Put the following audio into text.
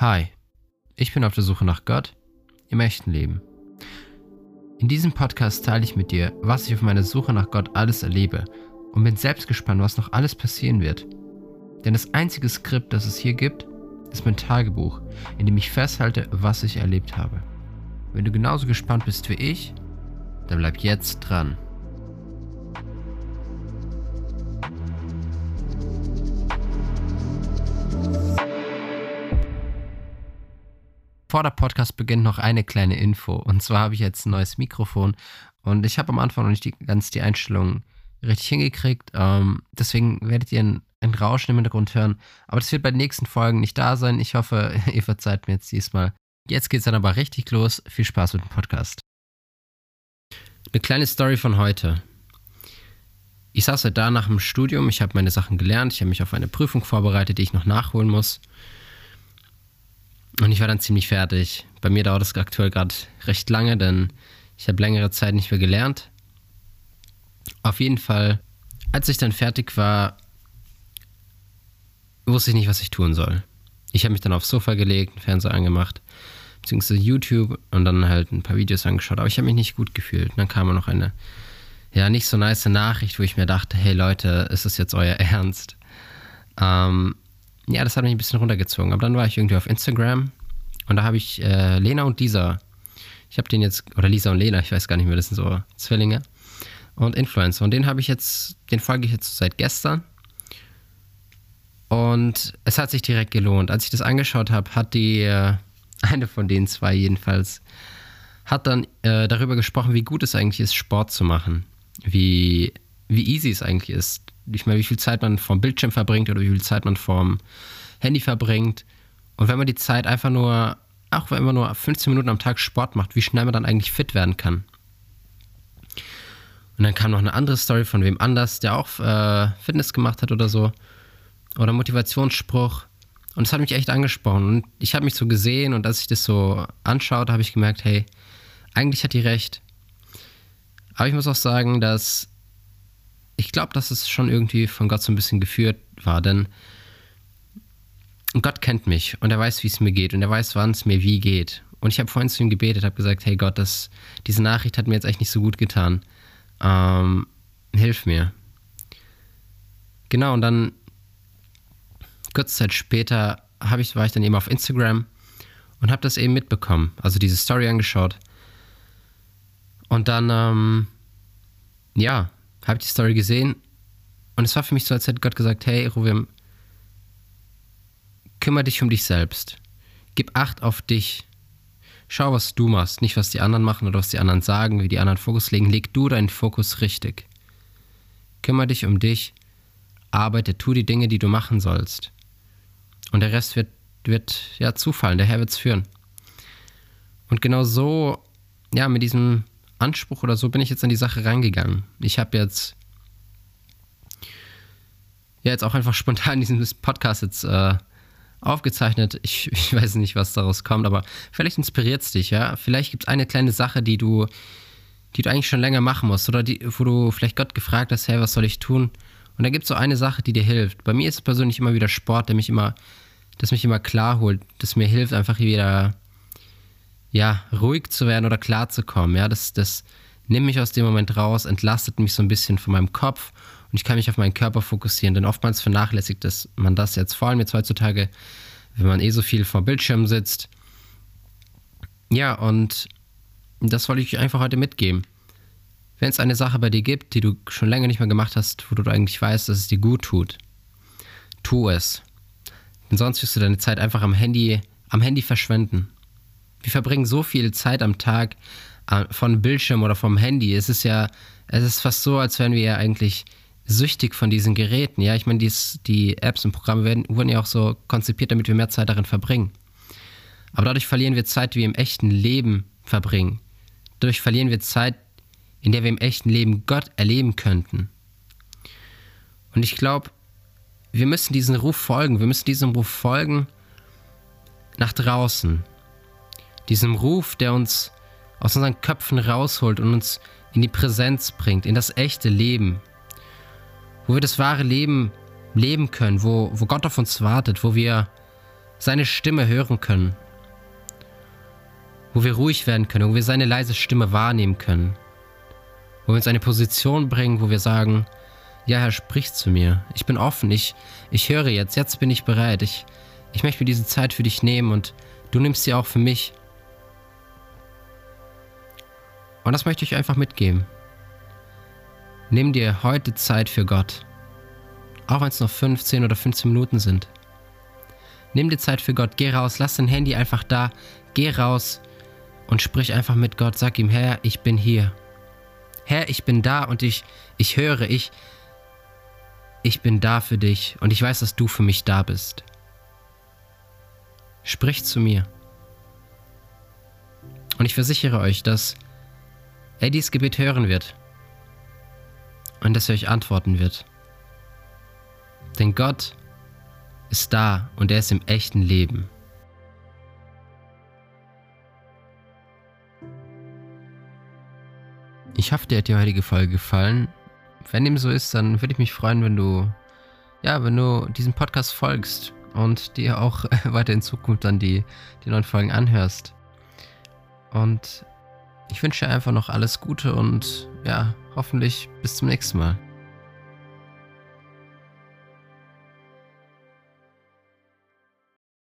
Hi, ich bin auf der Suche nach Gott im echten Leben. In diesem Podcast teile ich mit dir, was ich auf meiner Suche nach Gott alles erlebe und bin selbst gespannt, was noch alles passieren wird. Denn das einzige Skript, das es hier gibt, ist mein Tagebuch, in dem ich festhalte, was ich erlebt habe. Wenn du genauso gespannt bist wie ich, dann bleib jetzt dran. Vor der Podcast beginnt noch eine kleine Info. Und zwar habe ich jetzt ein neues Mikrofon und ich habe am Anfang noch nicht die, ganz die Einstellungen richtig hingekriegt. Ähm, deswegen werdet ihr ein, ein Rauschen im Hintergrund hören. Aber das wird bei den nächsten Folgen nicht da sein. Ich hoffe, ihr verzeiht mir jetzt diesmal. Jetzt geht es dann aber richtig los. Viel Spaß mit dem Podcast. Eine kleine Story von heute. Ich saß halt da nach dem Studium, ich habe meine Sachen gelernt, ich habe mich auf eine Prüfung vorbereitet, die ich noch nachholen muss. Und ich war dann ziemlich fertig. Bei mir dauert es aktuell gerade recht lange, denn ich habe längere Zeit nicht mehr gelernt. Auf jeden Fall, als ich dann fertig war, wusste ich nicht, was ich tun soll. Ich habe mich dann aufs Sofa gelegt, einen Fernseher angemacht, beziehungsweise YouTube und dann halt ein paar Videos angeschaut, aber ich habe mich nicht gut gefühlt. Und dann kam noch eine, ja, nicht so nice Nachricht, wo ich mir dachte, hey Leute, ist das jetzt euer Ernst? Ähm, ja, das hat mich ein bisschen runtergezogen. Aber dann war ich irgendwie auf Instagram und da habe ich äh, Lena und Lisa. Ich habe den jetzt, oder Lisa und Lena, ich weiß gar nicht mehr, das sind so Zwillinge und Influencer. Und den habe ich jetzt, den folge ich jetzt seit gestern. Und es hat sich direkt gelohnt. Als ich das angeschaut habe, hat die, äh, eine von den zwei jedenfalls, hat dann äh, darüber gesprochen, wie gut es eigentlich ist, Sport zu machen. Wie, wie easy es eigentlich ist, nicht mehr, wie viel Zeit man vom Bildschirm verbringt oder wie viel Zeit man vom Handy verbringt. Und wenn man die Zeit einfach nur, auch wenn man nur 15 Minuten am Tag Sport macht, wie schnell man dann eigentlich fit werden kann. Und dann kam noch eine andere Story von wem anders, der auch äh, Fitness gemacht hat oder so. Oder Motivationsspruch. Und das hat mich echt angesprochen. Und ich habe mich so gesehen und als ich das so anschaute, habe ich gemerkt, hey, eigentlich hat die recht. Aber ich muss auch sagen, dass ich glaube, dass es schon irgendwie von Gott so ein bisschen geführt war, denn Gott kennt mich und er weiß, wie es mir geht und er weiß, wann es mir wie geht. Und ich habe vorhin zu ihm gebetet, habe gesagt, hey Gott, das, diese Nachricht hat mir jetzt echt nicht so gut getan. Ähm, hilf mir. Genau, und dann kurze Zeit später ich, war ich dann eben auf Instagram und habe das eben mitbekommen, also diese Story angeschaut. Und dann, ähm, ja, habe die Story gesehen und es war für mich so, als hätte Gott gesagt, hey, Ruvim, kümmere dich um dich selbst. Gib Acht auf dich. Schau, was du machst, nicht was die anderen machen oder was die anderen sagen, wie die anderen Fokus legen. Leg du deinen Fokus richtig. Kümmere dich um dich, arbeite, tu die Dinge, die du machen sollst. Und der Rest wird, wird ja zufallen, der Herr wird es führen. Und genau so, ja, mit diesem Anspruch oder so bin ich jetzt an die Sache reingegangen. Ich habe jetzt ja jetzt auch einfach spontan diesen Podcast jetzt äh, aufgezeichnet. Ich, ich, weiß nicht, was daraus kommt, aber vielleicht inspiriert es dich, ja. Vielleicht gibt es eine kleine Sache, die du, die du eigentlich schon länger machen musst oder die, wo du vielleicht Gott gefragt hast, hey, was soll ich tun? Und da gibt es so eine Sache, die dir hilft. Bei mir ist es persönlich immer wieder Sport, der mich immer, das mich immer klar holt, das mir hilft, einfach wieder ja, ruhig zu werden oder klar zu kommen. Ja, das, das nimmt mich aus dem Moment raus, entlastet mich so ein bisschen von meinem Kopf und ich kann mich auf meinen Körper fokussieren. Denn oftmals vernachlässigt das, man das jetzt, vor allem jetzt heutzutage, wenn man eh so viel vor Bildschirm sitzt. Ja, und das wollte ich einfach heute mitgeben. Wenn es eine Sache bei dir gibt, die du schon länger nicht mehr gemacht hast, wo du eigentlich weißt, dass es dir gut tut, tu es. Denn sonst wirst du deine Zeit einfach am Handy, am Handy verschwenden. Wir verbringen so viel Zeit am Tag äh, von Bildschirm oder vom Handy. Es ist ja, es ist fast so, als wären wir ja eigentlich süchtig von diesen Geräten. Ja, ich meine, dies, die Apps und Programme werden, wurden ja auch so konzipiert, damit wir mehr Zeit darin verbringen. Aber dadurch verlieren wir Zeit, die wir im echten Leben verbringen. Dadurch verlieren wir Zeit, in der wir im echten Leben Gott erleben könnten. Und ich glaube, wir müssen diesem Ruf folgen. Wir müssen diesem Ruf folgen nach draußen diesem Ruf, der uns aus unseren Köpfen rausholt und uns in die Präsenz bringt, in das echte Leben, wo wir das wahre Leben leben können, wo, wo Gott auf uns wartet, wo wir seine Stimme hören können. Wo wir ruhig werden können, wo wir seine leise Stimme wahrnehmen können. Wo wir uns eine Position bringen, wo wir sagen, ja, Herr, sprich zu mir. Ich bin offen, ich, ich höre jetzt, jetzt bin ich bereit. Ich, ich möchte mir diese Zeit für dich nehmen und du nimmst sie auch für mich. Und das möchte ich einfach mitgeben. Nimm dir heute Zeit für Gott. Auch wenn es noch 15 oder 15 Minuten sind. Nimm dir Zeit für Gott. Geh raus. Lass dein Handy einfach da. Geh raus und sprich einfach mit Gott. Sag ihm, Herr, ich bin hier. Herr, ich bin da und ich, ich höre, ich, ich bin da für dich und ich weiß, dass du für mich da bist. Sprich zu mir. Und ich versichere euch, dass er dieses Gebet hören wird und dass er euch antworten wird. Denn Gott ist da und er ist im echten Leben. Ich hoffe, dir hat die heutige Folge gefallen. Wenn dem so ist, dann würde ich mich freuen, wenn du, ja, wenn du diesem Podcast folgst und dir auch weiter in Zukunft dann die, die neuen Folgen anhörst. Und ich wünsche dir einfach noch alles Gute und ja, hoffentlich bis zum nächsten Mal.